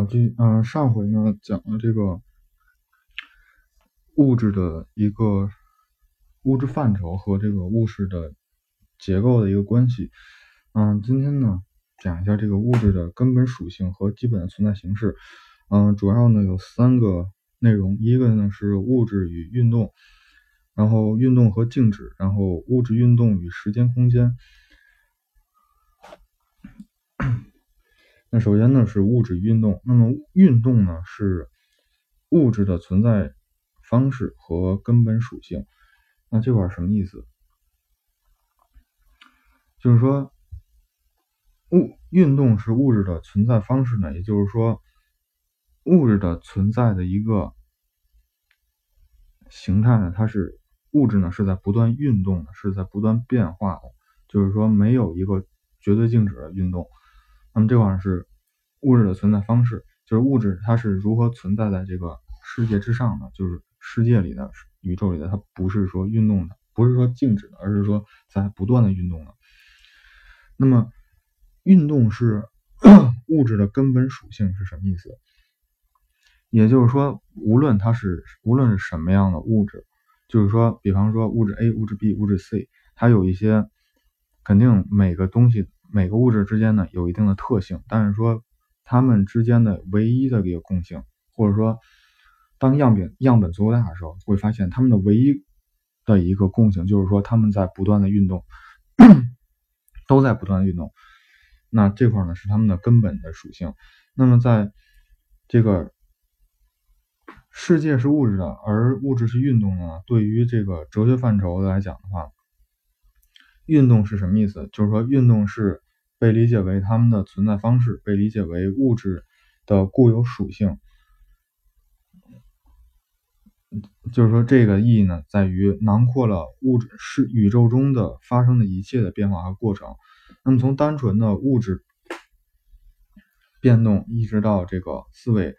好，这嗯，上回呢讲了这个物质的一个物质范畴和这个物质的结构的一个关系。嗯，今天呢讲一下这个物质的根本属性和基本的存在形式。嗯，主要呢有三个内容，一个呢是物质与运动，然后运动和静止，然后物质运动与时间空间。那首先呢是物质运动，那么运动呢是物质的存在方式和根本属性。那这块什么意思？就是说物运动是物质的存在方式呢，也就是说物质的存在的一个形态呢，它是物质呢是在不断运动的，是在不断变化的，就是说没有一个绝对静止的运动。那么这块是物质的存在方式，就是物质它是如何存在在这个世界之上的，就是世界里的宇宙里的，它不是说运动的，不是说静止的，而是说在不断的运动的。那么运动是 物质的根本属性是什么意思？也就是说，无论它是无论是什么样的物质，就是说，比方说物质 A、物质 B、物质 C，它有一些肯定每个东西。每个物质之间呢有一定的特性，但是说它们之间的唯一的一个共性，或者说当样本样本足够大的时候，会发现它们的唯一的一个共性就是说它们在不断的运动，都在不断的运动。那这块呢是它们的根本的属性。那么在这个世界是物质的，而物质是运动的，对于这个哲学范畴来讲的话。运动是什么意思？就是说，运动是被理解为它们的存在方式，被理解为物质的固有属性。就是说，这个意义呢，在于囊括了物质是宇宙中的发生的一切的变化和过程。那么，从单纯的物质变动，一直到这个思维，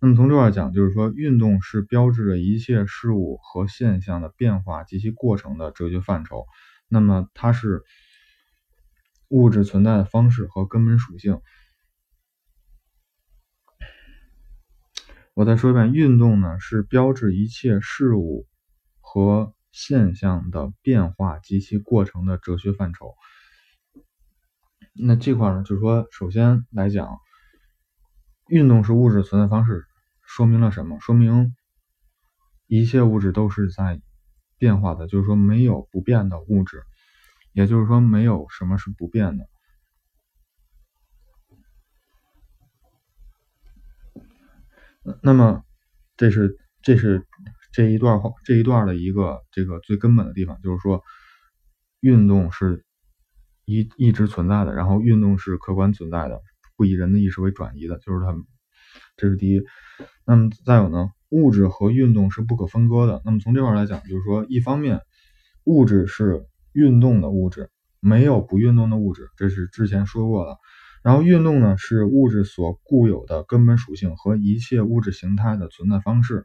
那么从这块讲，就是说，运动是标志着一切事物和现象的变化及其过程的哲学范畴。那么它是物质存在的方式和根本属性。我再说一遍，运动呢是标志一切事物和现象的变化及其过程的哲学范畴。那这块呢，就是说，首先来讲，运动是物质存在方式，说明了什么？说明一切物质都是在。变化的，就是说没有不变的物质，也就是说没有什么是不变的。那么，这是这是这一段话这一段的一个这个最根本的地方，就是说运动是一一直存在的，然后运动是客观存在的，不以人的意识为转移的，就是它，这是第一。那么再有呢？物质和运动是不可分割的。那么从这块来讲，就是说，一方面，物质是运动的物质，没有不运动的物质，这是之前说过的。然后，运动呢是物质所固有的根本属性和一切物质形态的存在方式。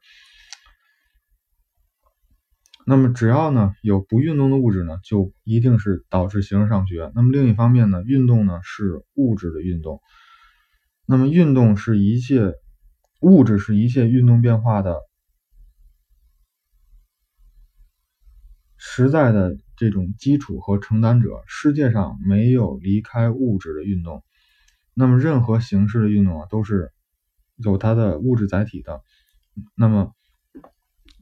那么，只要呢有不运动的物质呢，就一定是导致形而上学。那么另一方面呢，运动呢是物质的运动。那么，运动是一切。物质是一切运动变化的实在的这种基础和承担者。世界上没有离开物质的运动，那么任何形式的运动啊，都是有它的物质载体的。那么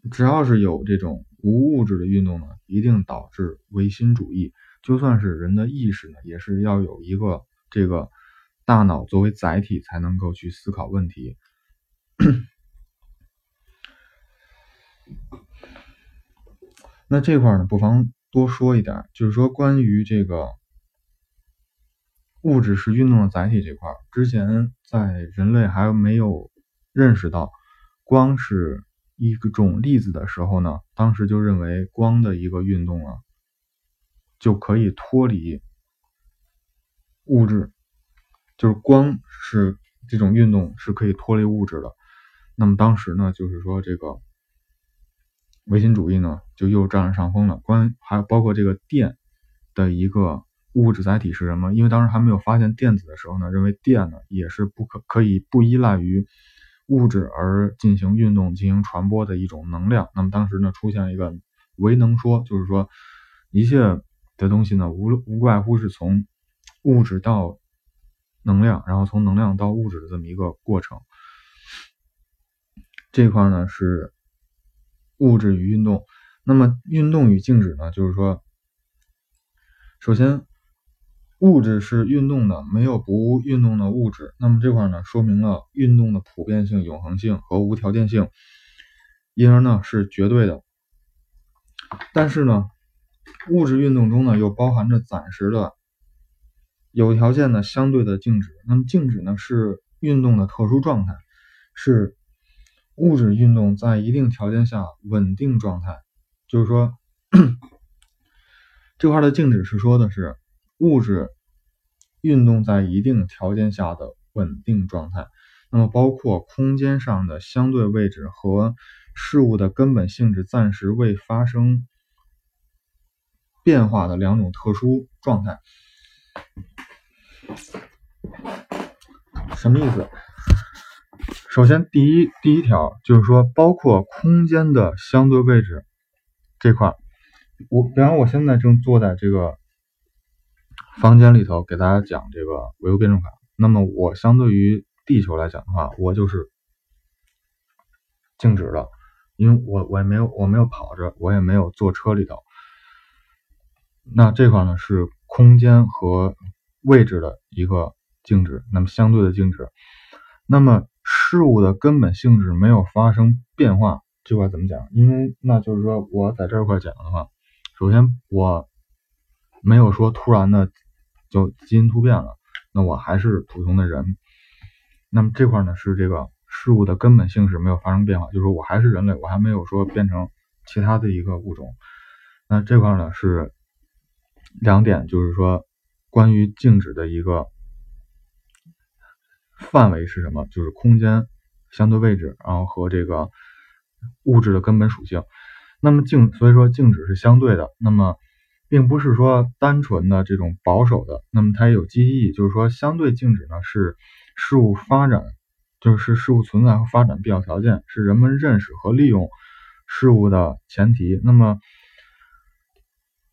只要是有这种无物质的运动呢，一定导致唯心主义。就算是人的意识呢，也是要有一个这个大脑作为载体，才能够去思考问题。那这块呢，不妨多说一点，就是说关于这个物质是运动的载体这块，之前在人类还没有认识到光是一种粒子的时候呢，当时就认为光的一个运动啊，就可以脱离物质，就是光是这种运动是可以脱离物质的。那么当时呢，就是说这个唯心主义呢，就又占了上风了。关还有包括这个电的一个物质载体是什么？因为当时还没有发现电子的时候呢，认为电呢也是不可可以不依赖于物质而进行运动、进行传播的一种能量。那么当时呢出现了一个唯能说，就是说一切的东西呢无无外乎是从物质到能量，然后从能量到物质的这么一个过程。这块呢是物质与运动。那么运动与静止呢，就是说，首先。物质是运动的，没有不运动的物质。那么这块呢，说明了运动的普遍性、永恒性和无条件性，因而呢是绝对的。但是呢，物质运动中呢又包含着暂时的、有条件的相对的静止。那么静止呢是运动的特殊状态，是物质运动在一定条件下稳定状态。就是说，这块的静止是说的是。物质运动在一定条件下的稳定状态，那么包括空间上的相对位置和事物的根本性质暂时未发生变化的两种特殊状态。什么意思？首先，第一第一条就是说，包括空间的相对位置这块儿，我比方我现在正坐在这个。房间里头给大家讲这个唯物辩证法。那么我相对于地球来讲的话，我就是静止的，因为我我也没有我没有跑着，我也没有坐车里头。那这块呢是空间和位置的一个静止，那么相对的静止。那么事物的根本性质没有发生变化，这块怎么讲？因为那就是说我在这块讲的话，首先我没有说突然的。就基因突变了，那我还是普通的人。那么这块呢是这个事物的根本性质没有发生变化，就是说我还是人类，我还没有说变成其他的一个物种。那这块呢是两点，就是说关于静止的一个范围是什么？就是空间相对位置，然后和这个物质的根本属性。那么静，所以说静止是相对的。那么并不是说单纯的这种保守的，那么它也有积极意义，就是说相对静止呢是事物发展，就是事物存在和发展必要条件，是人们认识和利用事物的前提。那么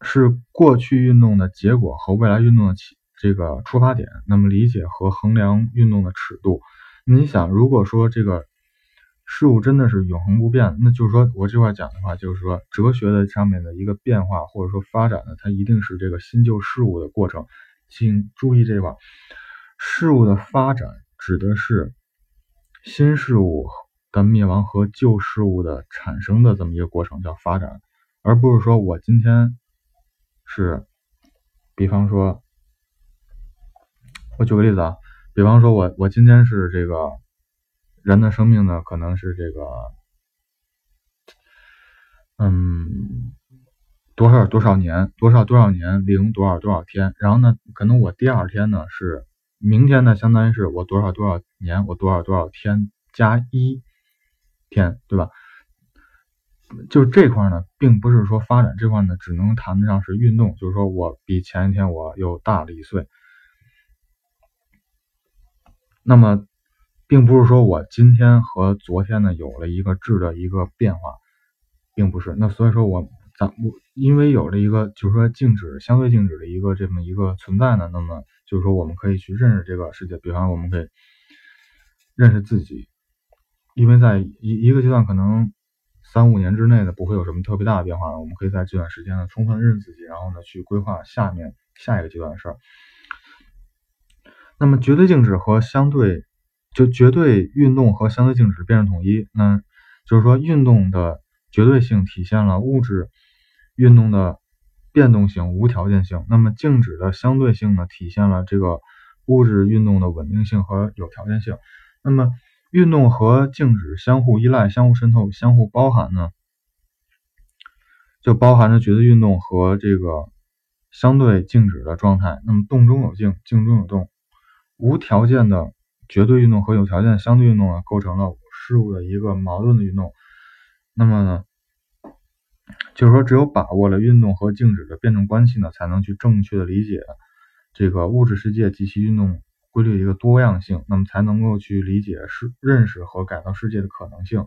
是过去运动的结果和未来运动的起这个出发点，那么理解和衡量运动的尺度。你想，如果说这个。事物真的是永恒不变，那就是说我这块讲的话，就是说哲学的上面的一个变化或者说发展呢，它一定是这个新旧事物的过程。请注意这块，事物的发展指的是新事物的灭亡和旧事物的产生的这么一个过程，叫发展，而不是说我今天是，比方说，我举个例子啊，比方说我我今天是这个。人的生命呢，可能是这个，嗯，多少多少年，多少多少年零多少多少天，然后呢，可能我第二天呢是明天呢，相当于是我多少多少年，我多少多少天加一天，对吧？就这块呢，并不是说发展这块呢，只能谈得上是运动，就是说我比前一天我又大了一岁，那么。并不是说我今天和昨天呢有了一个质的一个变化，并不是。那所以说我咱我因为有了一个就是说静止相对静止的一个这么一个存在呢，那么就是说我们可以去认识这个世界。比方我们可以认识自己，因为在一一个阶段可能三五年之内呢不会有什么特别大的变化，我们可以在这段时间呢充分认识自己，然后呢去规划下面下一个阶段的事儿。那么绝对静止和相对。就绝对运动和相对静止辩证统一，那就是说运动的绝对性体现了物质运动的变动性、无条件性；那么静止的相对性呢，体现了这个物质运动的稳定性和有条件性。那么运动和静止相互依赖、相互渗透、相互包含呢，就包含着绝对运动和这个相对静止的状态。那么动中有静，静中有动，无条件的。绝对运动和有条件的相对运动呢，构成了事物的一个矛盾的运动。那么呢，就是说，只有把握了运动和静止的辩证关系呢，才能去正确的理解这个物质世界及其运动规律的一个多样性，那么才能够去理解是认识和改造世界的可能性。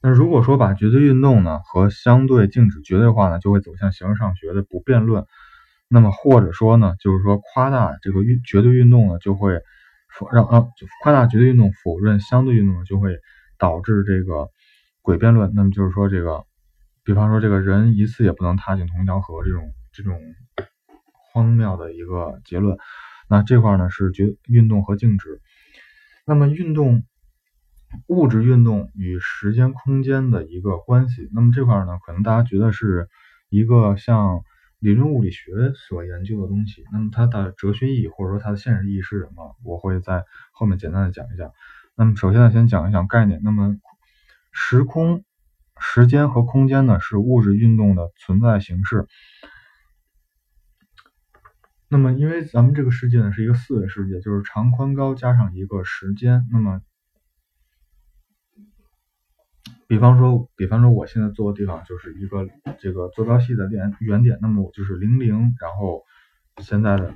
那如果说把绝对运动呢和相对静止绝对化呢，就会走向形而上学的不辩论。那么或者说呢，就是说夸大这个运绝对运动呢，就会否让啊，夸大绝对运动否认相对运动呢，就会导致这个诡辩论。那么就是说这个，比方说这个人一次也不能踏进同一条河这种这种荒谬的一个结论。那这块呢是绝运动和静止。那么运动。物质运动与时间空间的一个关系，那么这块呢，可能大家觉得是一个像理论物理学所研究的东西，那么它的哲学意义或者说它的现实意义是什么？我会在后面简单的讲一讲。那么首先呢，先讲一讲概念。那么时空、时间和空间呢，是物质运动的存在形式。那么因为咱们这个世界呢是一个四维世界，就是长、宽、高加上一个时间，那么比方说，比方说，我现在坐的地方就是一个这个坐标系的点原点，那么我就是零零，然后现在的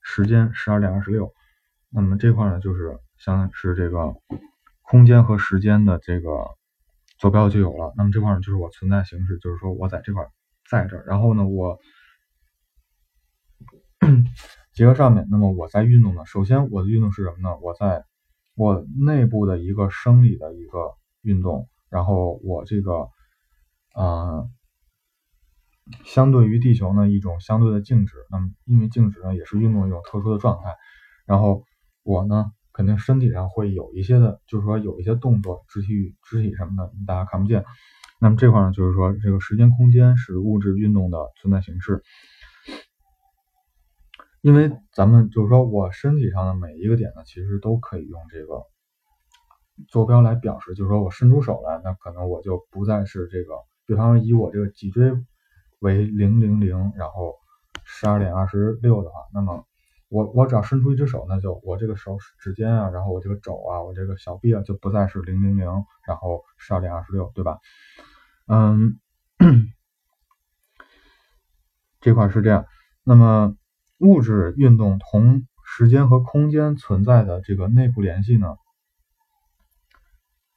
时间十二点二十六，那么这块呢就是相当于是这个空间和时间的这个坐标就有了，那么这块呢就是我存在形式，就是说我在这块在这儿，然后呢我 结合上面，那么我在运动呢，首先我的运动是什么呢？我在我内部的一个生理的一个。运动，然后我这个，呃，相对于地球呢一种相对的静止，那么因为静止呢也是运动一种特殊的状态，然后我呢肯定身体上会有一些的，就是说有一些动作，肢体肢体什么的大家看不见，那么这块呢就是说这个时间空间是物质运动的存在形式，因为咱们就是说我身体上的每一个点呢其实都可以用这个。坐标来表示，就是说我伸出手来，那可能我就不再是这个。比方说以我这个脊椎为零零零，然后十二点二十六的话，那么我我只要伸出一只手，那就我这个手指尖啊，然后我这个肘啊，我这个小臂啊，就不再是零零零，然后十二点二十六，对吧？嗯，这块是这样。那么物质运动同时间和空间存在的这个内部联系呢？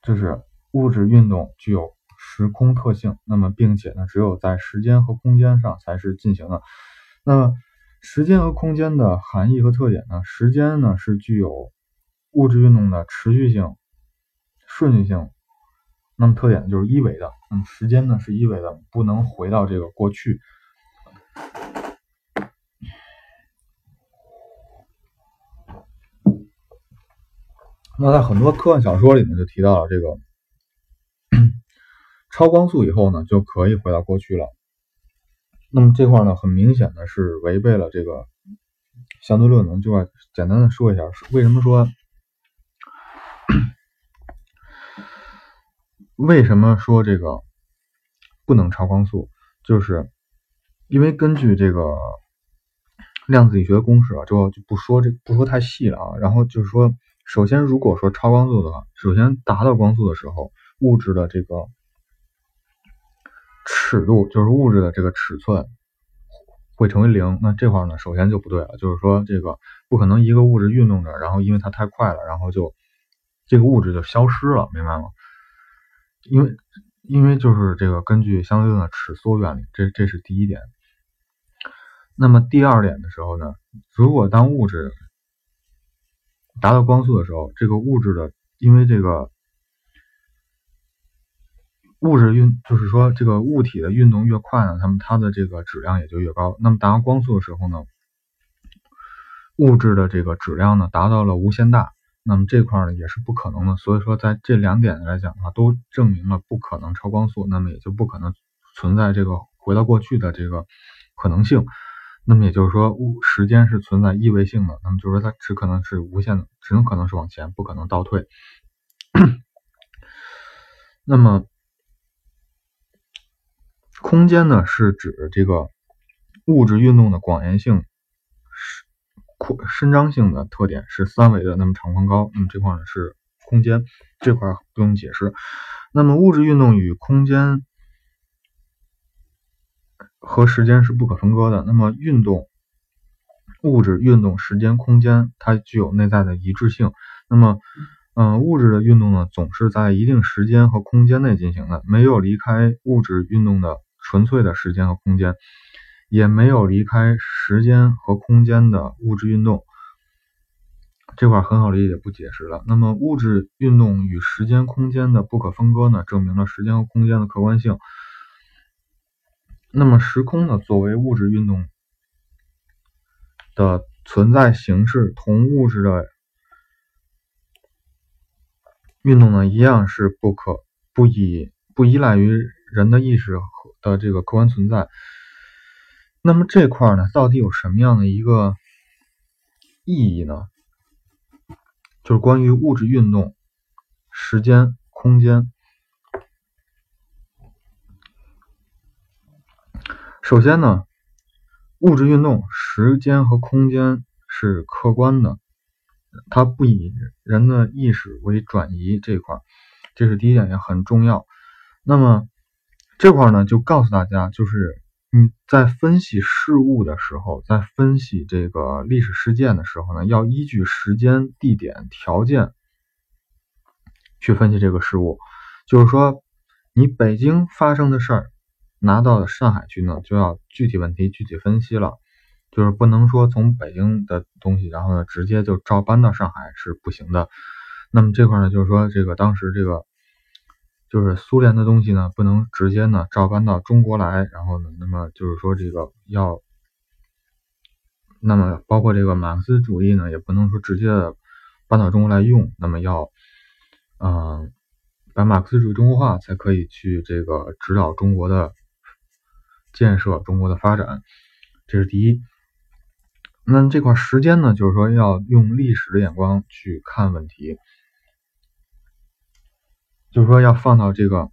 就是物质运动具有时空特性，那么并且呢，只有在时间和空间上才是进行的。那么时间和空间的含义和特点呢？时间呢是具有物质运动的持续性、顺序性，那么特点就是一维的。那么时间呢是一维的，不能回到这个过去。那在很多科幻小说里面就提到了这个超光速以后呢，就可以回到过去了。那么这块呢，很明显的是违背了这个相对论的。就简单的说一下，为什么说为什么说这个不能超光速，就是因为根据这个量子力学的公式啊，就就不说这不说太细了啊。然后就是说。首先，如果说超光速的话，首先达到光速的时候，物质的这个尺度，就是物质的这个尺寸会成为零。那这块呢，首先就不对了，就是说这个不可能一个物质运动着，然后因为它太快了，然后就这个物质就消失了，明白吗？因为因为就是这个根据相对论的尺缩原理，这这是第一点。那么第二点的时候呢，如果当物质达到光速的时候，这个物质的，因为这个物质运，就是说这个物体的运动越快呢，它们它的这个质量也就越高。那么达到光速的时候呢，物质的这个质量呢达到了无限大，那么这块呢也是不可能的。所以说在这两点来讲的话，都证明了不可能超光速，那么也就不可能存在这个回到过去的这个可能性。那么也就是说，物时间是存在一维性的，那么就是说它只可能是无限的，只能可能是往前，不可能倒退。那么空间呢，是指这个物质运动的广延性、扩伸张性的特点是三维的，那么长宽高，那么这块呢是空间，这块不用解释。那么物质运动与空间。和时间是不可分割的。那么运动、物质、运动、时间、空间，它具有内在的一致性。那么，嗯，物质的运动呢，总是在一定时间和空间内进行的，没有离开物质运动的纯粹的时间和空间，也没有离开时间和空间的物质运动。这块很好理解，不解释了。那么，物质运动与时间、空间的不可分割呢，证明了时间和空间的客观性。那么，时空呢，作为物质运动的存在形式，同物质的运动呢，一样是不可不以不依赖于人的意识和的这个客观存在。那么这块呢，到底有什么样的一个意义呢？就是关于物质运动、时间、空间。首先呢，物质运动、时间和空间是客观的，它不以人的意识为转移这块，这是第一点也很重要。那么这块呢，就告诉大家，就是你在分析事物的时候，在分析这个历史事件的时候呢，要依据时间、地点、条件去分析这个事物。就是说，你北京发生的事儿。拿到上海去呢，就要具体问题具体分析了，就是不能说从北京的东西，然后呢直接就照搬到上海是不行的。那么这块呢，就是说这个当时这个就是苏联的东西呢，不能直接呢照搬到中国来，然后呢，那么就是说这个要，那么包括这个马克思主义呢，也不能说直接搬到中国来用，那么要，嗯，把马克思主义中国化才可以去这个指导中国的。建设中国的发展，这是第一。那这块时间呢，就是说要用历史的眼光去看问题，就是说要放到这个，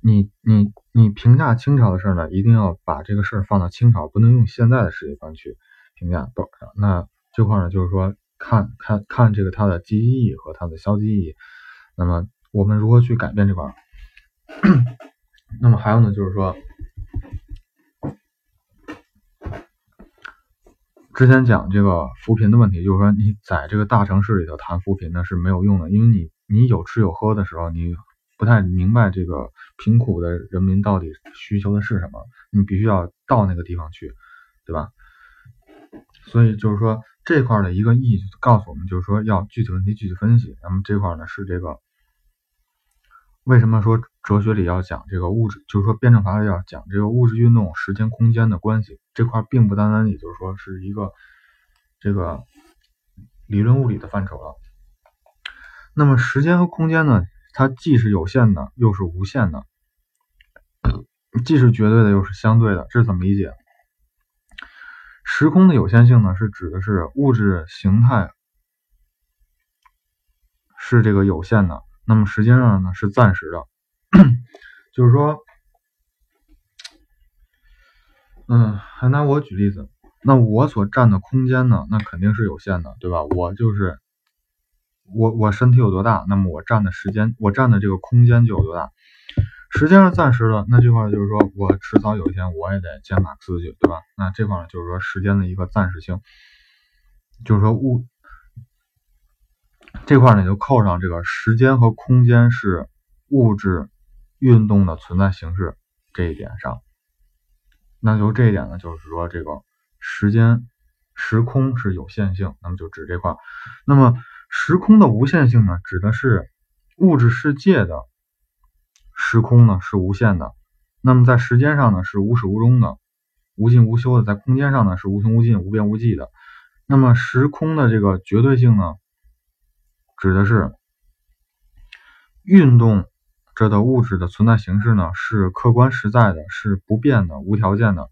你你你评价清朝的事儿呢，一定要把这个事儿放到清朝，不能用现在的世界观去评价。不，那这块呢，就是说看看看这个它的积极意义和它的消极意义。那么我们如何去改变这块？那么还有呢，就是说。之前讲这个扶贫的问题，就是说你在这个大城市里头谈扶贫呢是没有用的，因为你你有吃有喝的时候，你不太明白这个贫苦的人民到底需求的是什么，你必须要到那个地方去，对吧？所以就是说这块的一个意义告诉我们，就是说要具体问题具体分析。那么这块呢是这个。为什么说哲学里要讲这个物质？就是说辩证法里要讲这个物质运动、时间、空间的关系这块，并不单单也就是说是一个这个理论物理的范畴了。那么时间和空间呢？它既是有限的，又是无限的；既是绝对的，又是相对的。这是怎么理解？时空的有限性呢，是指的是物质形态是这个有限的。那么时间上呢是暂时的，就是说，嗯，还拿我举例子，那我所占的空间呢，那肯定是有限的，对吧？我就是我，我身体有多大，那么我占的时间，我占的这个空间就有多大。时间是暂时的，那这块就是说我迟早有一天我也得见马克思去，对吧？那这块就是说时间的一个暂时性，就是说物。这块呢就扣上这个时间和空间是物质运动的存在形式这一点上，那就这一点呢，就是说这个时间时空是有限性，那么就指这块。那么时空的无限性呢，指的是物质世界的时空呢是无限的，那么在时间上呢是无始无终的、无尽无休的，在空间上呢是无穷无尽、无边无际的。那么时空的这个绝对性呢？指的是运动着的物质的存在形式呢，是客观实在的，是不变的、无条件的。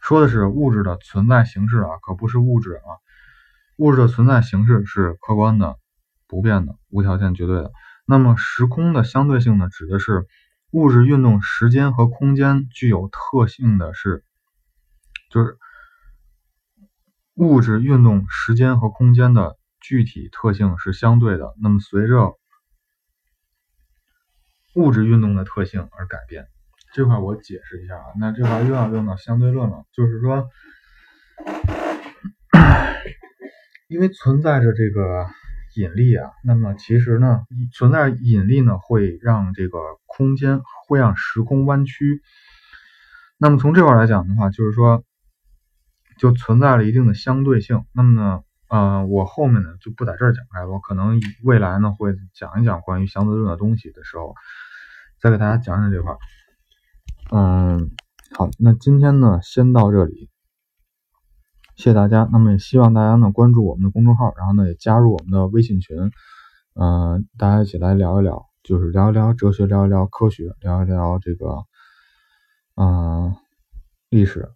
说的是物质的存在形式啊，可不是物质啊。物质的存在形式是客观的、不变的、无条件、绝对的。那么时空的相对性呢，指的是物质运动时间和空间具有特性的是，就是物质运动时间和空间的。具体特性是相对的，那么随着物质运动的特性而改变，这块我解释一下啊，那这块又要用到相对论了，就是说，因为存在着这个引力啊，那么其实呢，存在引力呢会让这个空间会让时空弯曲。那么从这块来讲的话，就是说，就存在了一定的相对性。那么呢，呃，我后面呢就不在这儿讲开了，我可能未来呢会讲一讲关于相对论的东西的时候，再给大家讲讲这块。嗯，好，那今天呢，先到这里，谢谢大家。那么也希望大家呢关注我们的公众号，然后呢也加入我们的微信群，嗯，大家一起来聊一聊，就是聊一聊哲学，聊一聊科学，聊一聊这个，嗯，历史。